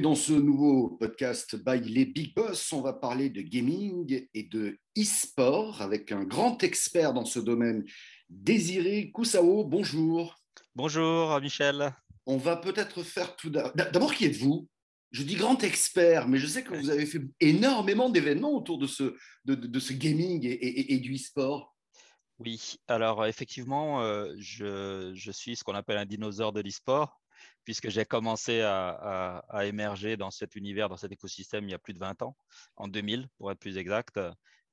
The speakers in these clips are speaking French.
Dans ce nouveau podcast by les Big Boss. On va parler de gaming et de e-sport avec un grand expert dans ce domaine, Désiré Koussao. Bonjour. Bonjour Michel. On va peut-être faire tout d'abord. D'abord, qui êtes-vous? Je dis grand expert, mais je sais que vous avez fait énormément d'événements autour de ce, de, ce gaming et, du e-sport. Oui, alors effectivement, euh, je, je, suis ce qu'on appelle un dinosaure de l'e-sport puisque j'ai commencé à, émerger dans cet univers, dans cet écosystème il y a plus de 20 ans, en 2000 pour être plus exact,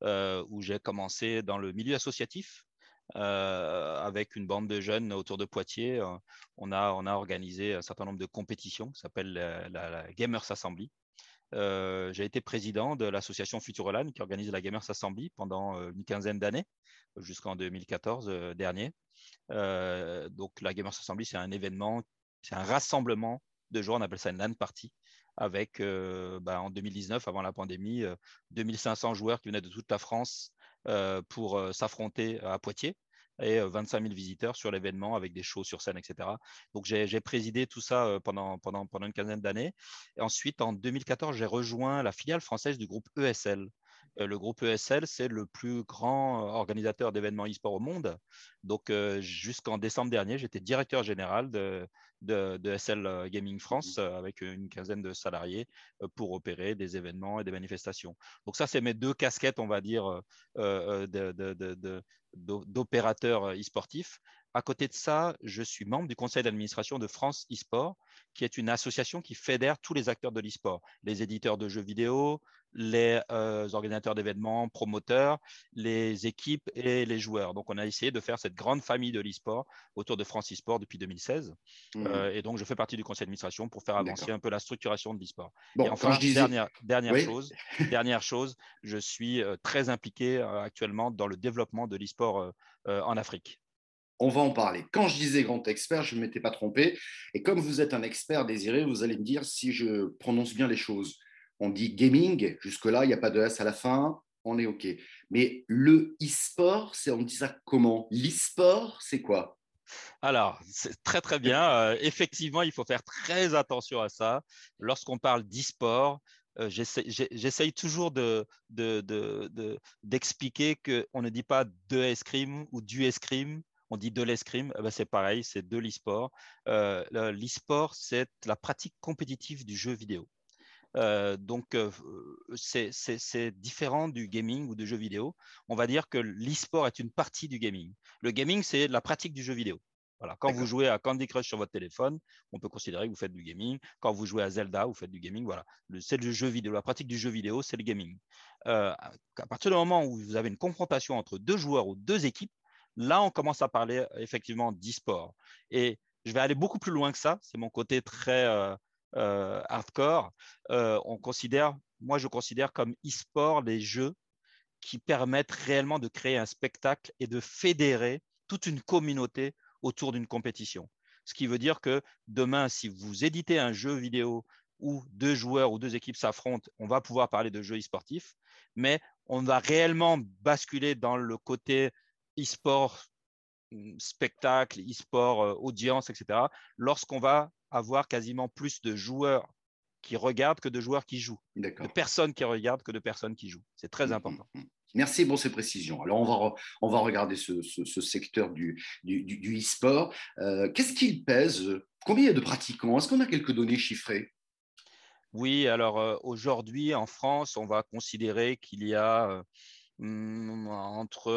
euh, où j'ai commencé dans le milieu associatif. Euh, avec une bande de jeunes autour de Poitiers, euh, on, a, organisé un certain nombre de compétitions qui s'appellent la, Gamers Assembly. j'ai été président de l'association Futuroland qui organise la Gamers Assembly pendant une quinzaine d'années, jusqu'en 2014 dernier. donc la Gamers Assembly, c'est un événement c'est un rassemblement de joueurs, on appelle ça une LAN party, avec euh, bah, en 2019, avant la pandémie, 2500 euh, joueurs qui venaient de toute la France euh, pour s'affronter à Poitiers et 25 000 visiteurs sur l'événement avec des shows sur scène, etc. Donc j'ai présidé tout ça pendant, pendant, pendant une quinzaine d'années. Ensuite, en 2014, j'ai rejoint la filiale française du groupe ESL, le groupe ESL, c'est le plus grand organisateur d'événements e-sport au monde. Donc, jusqu'en décembre dernier, j'étais directeur général de, de, SL Gaming France avec une quinzaine de salariés pour opérer des événements et des manifestations. Donc, ça, c'est mes deux casquettes, on va dire, d'opérateurs e-sportifs. À côté de ça, je suis membre du conseil d'administration de France e-sport, qui est une association qui fédère tous les acteurs de l'e-sport, les éditeurs de jeux vidéo, les euh, organisateurs d'événements, promoteurs, les équipes et les joueurs. Donc, on a essayé de faire cette grande famille de l'e-sport autour de France e-sport depuis 2016. Mmh. Euh, et donc, je fais partie du conseil d'administration pour faire avancer un peu la structuration de l'e-sport. et enfin, dernière, dernière, chose, dernière chose, je suis euh, très impliqué actuellement dans le développement de l'e-sport en Afrique. On va en parler. Quand je disais grand expert, je ne m'étais pas trompé. Et comme vous êtes un expert désiré, vous allez me dire si je prononce bien les choses on dit gaming, jusque-là, il n'y a pas de S à la fin, on est OK. Mais le e-sport, c'est, on dit ça comment? L'e-sport, c'est quoi? Alors, c'est très très bien. Euh, effectivement, il faut faire très attention à ça. Lorsqu'on parle d'e-sport, euh, j'essaye toujours de, d'expliquer qu'on ne dit pas de escrime ou du escrime, on dit de l'escrime. Eh ben, c'est pareil, c'est de l'e-sport. Euh, l'e-sport, c'est la pratique compétitive du jeu vidéo. Euh, donc, euh, c'est différent du gaming ou du jeu vidéo. On va dire que l'e-sport est une partie du gaming. Le gaming, c'est la pratique du jeu vidéo. Voilà. Quand vous jouez à Candy Crush sur votre téléphone, on peut considérer que vous faites du gaming. Quand vous jouez à Zelda, vous faites du gaming. Voilà. C'est le jeu vidéo. La pratique du jeu vidéo, c'est le gaming. Euh, à partir du moment où vous avez une confrontation entre deux joueurs ou deux équipes, là, on commence à parler effectivement d'e-sport. Et je vais aller beaucoup plus loin que ça. C'est mon côté très euh, hardcore, euh, on considère, moi je considère comme e-sport les jeux qui permettent réellement de créer un spectacle et de fédérer toute une communauté autour d'une compétition. Ce qui veut dire que demain, si vous éditez un jeu vidéo où deux joueurs ou deux équipes s'affrontent, on va pouvoir parler de jeux e-sportifs, mais on va réellement basculer dans le côté e-sport mm, spectacle, e-sport, euh, audience, etc., lorsqu'on va avoir quasiment plus de joueurs qui regardent que de joueurs qui jouent. De personnes qui regardent que de personnes qui jouent. C'est très mmh, mmh, important. Mmh. Merci pour ces précisions. Alors, on va, on va regarder ce, secteur du, du, e-sport. Euh, qu'est-ce qu'il pèse? Combien il y a de pratiquants? Est-ce qu'on a quelques données chiffrées? Oui, alors euh, aujourd'hui, en France, on va considérer qu'il y a euh, Mmh, entre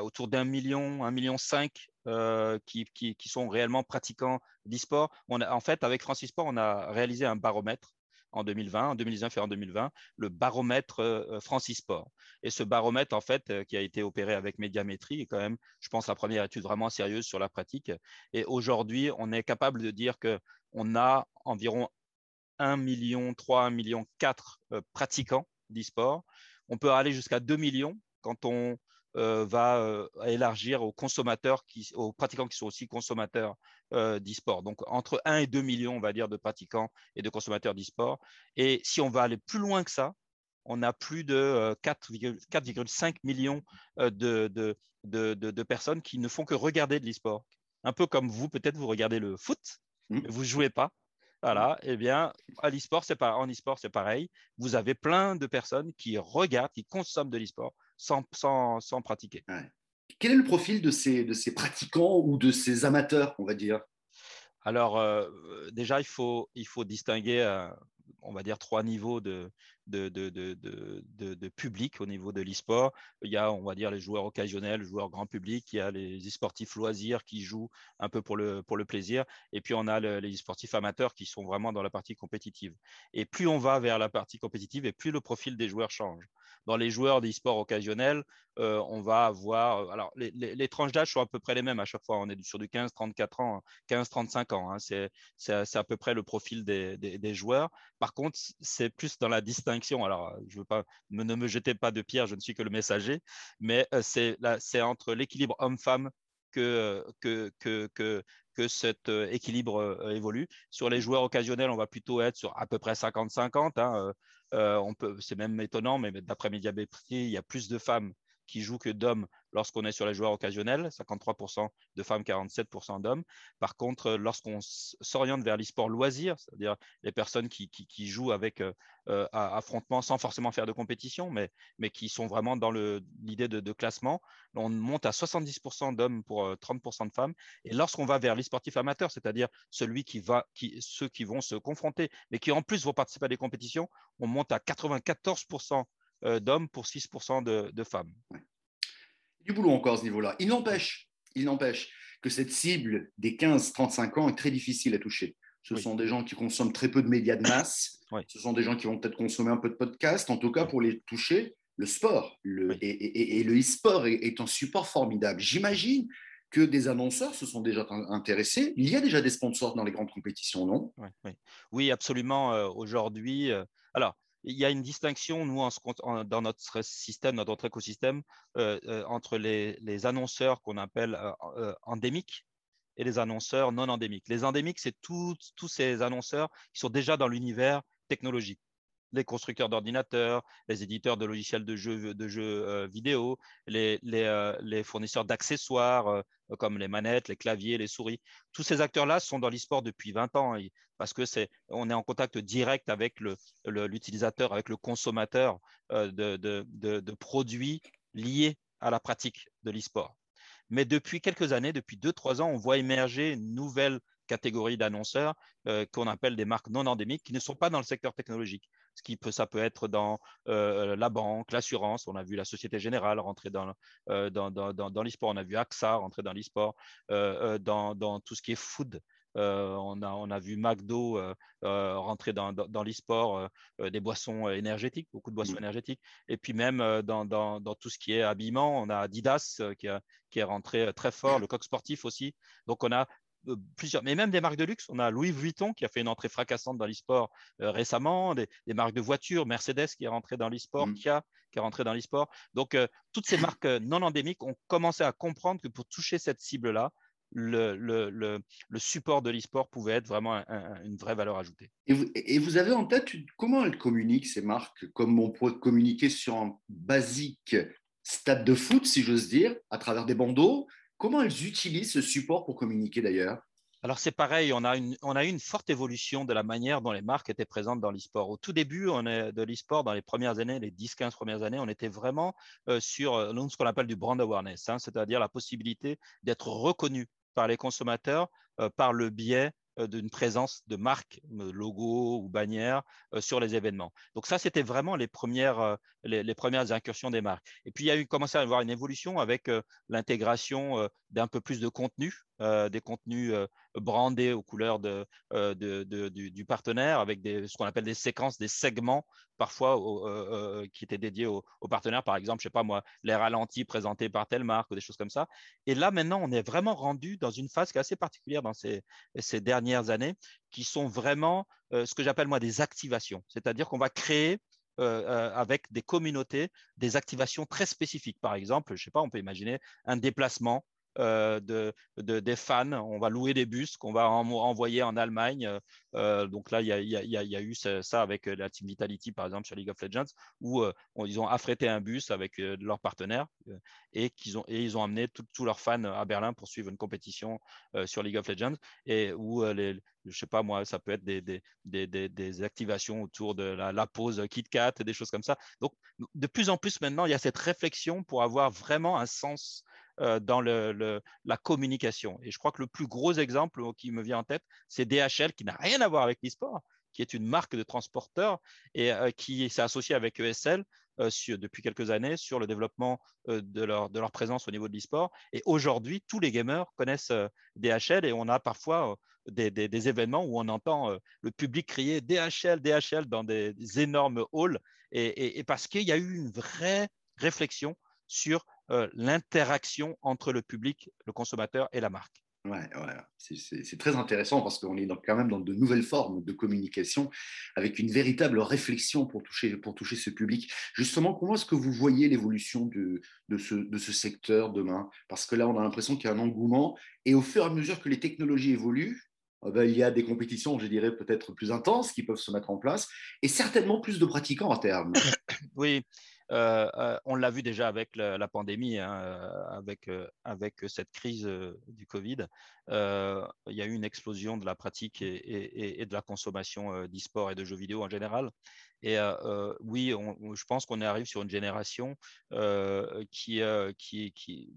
autour d'un million, un million cinq euh, qui, qui, sont réellement pratiquants d'e-sport. En fait, avec Francisport, on a réalisé un baromètre en 2020, en 2019 et en 2020, le baromètre euh, Francisport. Et ce baromètre, en fait, euh, qui a été opéré avec Médiamétrie, est quand même, je pense, la première étude vraiment sérieuse sur la pratique. Et aujourd'hui, on est capable de dire que on a environ 1 million 3, 1 million 4 pratiquants d'e-sport on peut aller jusqu'à 2 millions quand on euh, va euh, élargir aux consommateurs, qui, aux pratiquants qui sont aussi consommateurs euh, d'e-sport. Donc entre 1 et 2 millions, on va dire, de pratiquants et de consommateurs d'e-sport. Et si on va aller plus loin que ça, on a plus de 4,5 millions de, de, personnes qui ne font que regarder de l'e-sport. Un peu comme vous, peut-être vous regardez le foot, mmh. vous ne jouez pas. Voilà, eh bien, à l'e-sport, c'est pas, en e-sport, c'est pareil. Vous avez plein de personnes qui regardent, qui consomment de l'e-sport sans, sans, sans, pratiquer. Quel est le profil de ces, de ces pratiquants ou de ces amateurs, on va dire? Alors, euh, déjà, il faut, il faut distinguer, euh, on va dire, trois niveaux de, de, de, de, de public au niveau de l'e-sport. Il y a, on va dire, les joueurs occasionnels, les joueurs grand public, il y a les e-sportifs loisirs qui jouent un peu pour le, pour le plaisir, et puis on a les e-sportifs amateurs qui sont vraiment dans la partie compétitive. Et plus on va vers la partie compétitive, et plus le profil des joueurs change. Dans les joueurs d'e-sport occasionnels, euh, on va avoir. Euh, alors, les, les, tranches d'âge sont à peu près les mêmes à chaque fois. On est sur du 15-34 ans, 15-35 ans. Hein. C'est à peu près le profil des, des, des joueurs. Par contre, c'est plus dans la distinction alors, je veux pas, ne me jetez pas de pierre, je ne suis que le messager, mais euh, c'est entre l'équilibre homme-femme que, que cet euh, équilibre euh, évolue. Sur les joueurs occasionnels, on va plutôt être sur à peu près 50-50. Hein, on peut, c'est même étonnant, mais d'après Mediamétrie, il y a plus de femmes qui jouent que d'hommes lorsqu'on est sur les joueurs occasionnels, 53% de femmes, 47% d'hommes. Par contre, euh, lorsqu'on s'oriente vers l'e-sport loisir, c'est-à-dire les personnes qui, qui, jouent avec euh, euh, affrontement sans forcément faire de compétition, mais, mais qui sont vraiment dans l'idée de, classement, on monte à 70% d'hommes pour 30% de femmes. Et lorsqu'on va vers l'e-sportif amateur, c'est-à-dire celui qui va, qui, ceux qui vont se confronter, mais qui en plus vont participer à des compétitions, on monte à 94% d'hommes pour 6% de, de femmes du boulot encore à ce niveau-là. Il n'empêche, il n'empêche que cette cible des 15-35 ans est très difficile à toucher. Ce sont des gens qui consomment très peu de médias de masse. Ce sont des gens qui vont peut-être consommer un peu de podcast. En tout cas, pour les toucher, le sport le, et, le e-sport est, un support formidable. J'imagine que des annonceurs se sont déjà intéressés. Il y a déjà des sponsors dans les grandes compétitions, non? Oui, absolument. Euh, aujourd'hui, euh, alors, il y a une distinction, nous, dans notre système, dans notre écosystème, euh, euh, entre les, annonceurs qu'on appelle euh, endémiques et les annonceurs non endémiques. Les endémiques, c'est tous ces annonceurs qui sont déjà dans l'univers technologique les constructeurs d'ordinateurs, les éditeurs de logiciels de jeux, euh, vidéo, euh, les fournisseurs d'accessoires euh, comme les manettes, les claviers, les souris. Tous ces acteurs-là sont dans l'e-sport depuis 20 ans parce que c'est, on est en contact direct avec l'utilisateur, avec le consommateur de, de produits liés à la pratique de l'e-sport. Mais depuis quelques années, depuis 2-3 ans, on voit émerger une nouvelle catégorie d'annonceurs qu'on appelle des marques non endémiques qui ne sont pas dans le secteur technologique ce qui peut, ça peut être dans euh, la banque, l'assurance. On a vu la Société Générale rentrer dans, euh, dans, dans, dans l'e-sport. On a vu AXA rentrer dans l'e-sport, euh, dans, dans, tout ce qui est food. on, a, on a vu McDo rentrer dans, dans, l'e-sport, des boissons énergétiques, beaucoup de boissons mmh. énergétiques. Et puis même dans, dans, dans, tout ce qui est habillement, on a Adidas qui, a, qui est rentré très fort, le coq sportif aussi. Donc on a euh, plusieurs, mais même des marques de luxe. On a Louis Vuitton qui a fait une entrée fracassante dans l'e-sport euh, récemment, des, marques de voitures, Mercedes qui est rentré dans l'e-sport, mmh. Kia qui est rentré dans l'e-sport. Donc, euh, toutes ces marques non endémiques ont commencé à comprendre que pour toucher cette cible-là, le, le, le, le, support de l'e-sport pouvait être vraiment une vraie valeur ajoutée. Et vous, et vous, avez en tête comment elles communiquent, ces marques, comme on pourrait communiquer sur un basique stade de foot, si j'ose dire, à travers des bandeaux Comment elles utilisent ce support pour communiquer d'ailleurs? Alors c'est pareil, on a, eu une forte évolution de la manière dont les marques étaient présentes dans l'e-sport. Au tout début on est de l'e-sport, dans les premières années, les 10-15 premières années, on était vraiment euh, sur euh, ce qu'on appelle du brand awareness, hein, c'est-à-dire la possibilité d'être reconnu par les consommateurs euh, par le biais d'une présence de marque, euh, logo ou bannière euh, sur les événements. Donc ça, c'était vraiment les premières, les, premières incursions des marques. Et puis, il y a eu commencé à y avoir une évolution avec l'intégration d'un peu plus de contenu, des contenus brandés aux couleurs de, du, partenaire, avec ce qu'on appelle des séquences, des segments parfois qui étaient dédiés aux, partenaires. Par exemple, je sais pas moi, les ralentis présentés par telle marque ou des choses comme ça. Et là, maintenant, on est vraiment rendu dans une phase qui est assez particulière dans ces, ces dernières années, qui sont vraiment ce que j'appelle moi des activations. C'est-à-dire qu'on va créer avec des communautés des activations très spécifiques. Par exemple, je sais pas, on peut imaginer un déplacement de, des fans. On va louer des bus qu'on va envoyer en Allemagne. donc là, il y a, eu ça avec la Team Vitality, par exemple, sur League of Legends, où ils ont affrété un bus avec leurs partenaires et, ont, et ils ont amené tous leurs fans à Berlin pour suivre une compétition sur League of Legends et où les, je sais pas moi, ça peut être des, activations autour de la, la, pause KitKat, des choses comme ça. Donc, de plus en plus maintenant, il y a cette réflexion pour avoir vraiment un sens euh, dans le, la communication. Et je crois que le plus gros exemple qui me vient en tête, c'est DHL, qui n'a rien à voir avec l'e-sport, qui est une marque de transporteur et euh, qui s'est associée avec ESL euh, depuis quelques années sur le développement de, leur, de leur présence au niveau de l'e-sport. Et aujourd'hui, tous les gamers connaissent DHL et on a parfois des, des, événements où on entend le public crier DHL, DHL dans des, énormes halls. Et, et parce qu'il y a eu une vraie réflexion sur l'interaction entre le public, le consommateur et la marque. Ouais, c'est très intéressant parce qu'on est quand même dans de nouvelles formes de communication avec une véritable réflexion pour toucher, pour toucher ce public. Justement, comment est-ce que vous voyez l'évolution de, de, ce, de ce secteur demain? Parce que là, on a l'impression qu'il y a un engouement et au fur et à mesure que les technologies évoluent, eh ben, il y a des compétitions, je dirais, peut-être plus intenses qui peuvent se mettre en place et certainement plus de pratiquants à terme. Oui, euh, euh, on l'a vu déjà avec la, pandémie, hein, euh, avec, cette crise du Covid. il y a eu une explosion de la pratique et, de la consommation d'e-sport et de jeux vidéo en général. Et oui, je pense qu'on arrive sur une génération qui,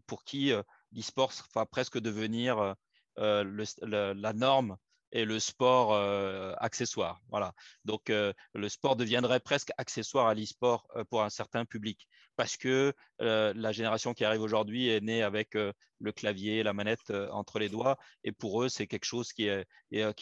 pour qui l'e-sport va presque devenir la norme et le sport euh, accessoire. Voilà. Donc, euh, le sport deviendrait presque accessoire à l'e-sport euh, pour un certain public parce que la génération qui arrive aujourd'hui est née avec le clavier, la manette entre les doigts et pour eux, c'est quelque chose qui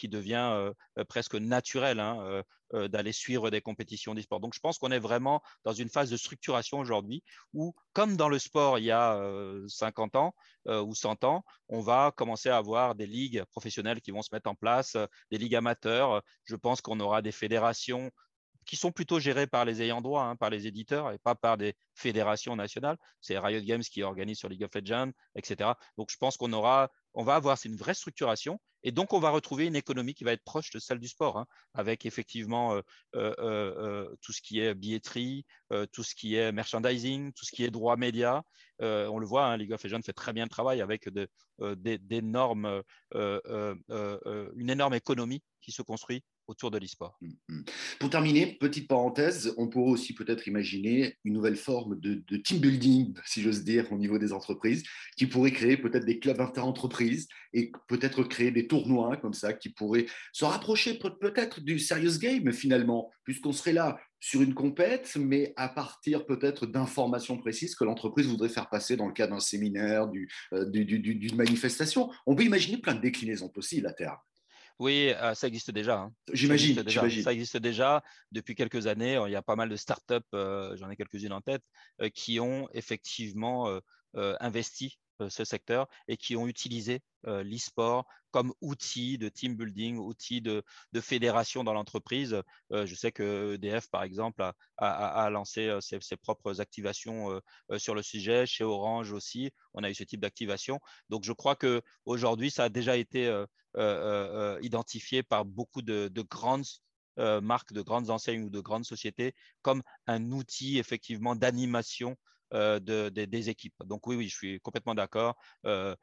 devient presque naturel hein, d'aller suivre des compétitions d'e-sport. Donc, je pense qu'on est vraiment dans une phase de structuration aujourd'hui où, comme dans le sport il y a 50 ans ou 100 ans, on va commencer à avoir des ligues professionnelles qui vont se mettre en place, des ligues amateurs. Je pense qu'on aura des fédérations qui sont plutôt gérés par les ayants droit, hein, par les éditeurs et pas par des fédérations nationales. C'est Riot Games qui organise sur League of Legends, etc. Donc je pense qu'on aura, on va avoir une vraie structuration et donc on va retrouver une économie qui va être proche de celle du sport, hein, avec effectivement euh, euh, euh, tout ce qui est billetterie, tout ce qui est merchandising, tout ce qui est droit média. on le voit, hein, League of Legends fait très bien le travail avec de, une énorme économie qui se construit autour de l'e-sport. Mm, mm. Pour terminer, petite parenthèse, on pourrait aussi peut-être imaginer une nouvelle forme de, team building, si j'ose dire, au niveau des entreprises, qui pourrait créer peut-être des clubs inter-entreprises et peut-être créer des tournois comme ça, qui pourraient se rapprocher peut-être du serious game finalement, puisqu'on serait là sur une compète, mais à partir peut-être d'informations précises que l'entreprise voudrait faire passer dans le cadre d'un séminaire, euh, d'une manifestation. On peut imaginer plein de déclinaisons possibles à terme. Oui, euh, ça existe déjà. Hein. J'imagine. Ça, existe déjà depuis quelques années. Il y a pas mal de startups, euh, j'en ai quelques-unes en tête, euh, qui ont effectivement investi ce secteur et qui ont utilisé l'e-sport comme outil de team building, outil de, fédération dans l'entreprise. je sais que EDF, par exemple, a, lancé ses, propres activations sur le sujet. Chez Orange aussi, on a eu ce type d'activation. Donc, je crois qu'aujourd'hui, ça a déjà été identifié par beaucoup de, de grandes marques, de grandes enseignes ou de grandes sociétés comme un outil effectivement d'animation euh, des équipes. Donc oui, oui, je suis complètement d'accord. Euh,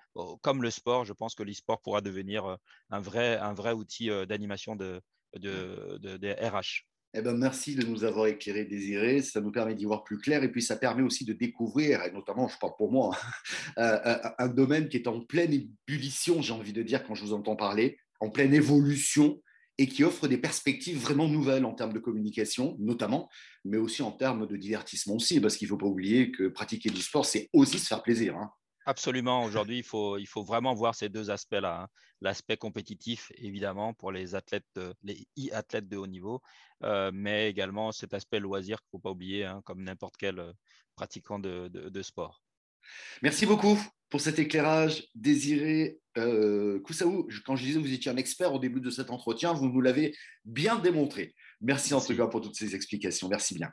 comme le sport, je pense que l'e-sport pourra devenir euh, un vrai, un vrai outil d'animation de, des RH. Eh ben, merci de nous avoir éclairé, Désiré. Ça nous permet d'y voir plus clair et puis ça permet aussi de découvrir, et notamment, je parle pour moi, un domaine qui est en pleine ébullition, j'ai envie de dire, quand je vous entends parler, en pleine évolution et qui offre des perspectives vraiment nouvelles en termes de communication, notamment, mais aussi en termes de divertissement aussi, parce qu'il ne faut pas oublier que pratiquer du sport, c'est aussi se faire plaisir. Hein. Absolument. Aujourd'hui, il faut, il faut vraiment voir ces deux aspects-là. Hein. L'aspect compétitif, évidemment, pour les athlètes, les e-athlètes de haut niveau, euh, mais également cet aspect loisir qu'il ne faut pas oublier, hein, comme n'importe quel euh, pratiquant de, de sport. Merci beaucoup pour cet éclairage désiré. Euh, Koussaou, quand je disais que vous étiez un expert au début de cet entretien, vous nous l'avez bien démontré. Merci, en tout cas pour toutes ces explications. Merci bien.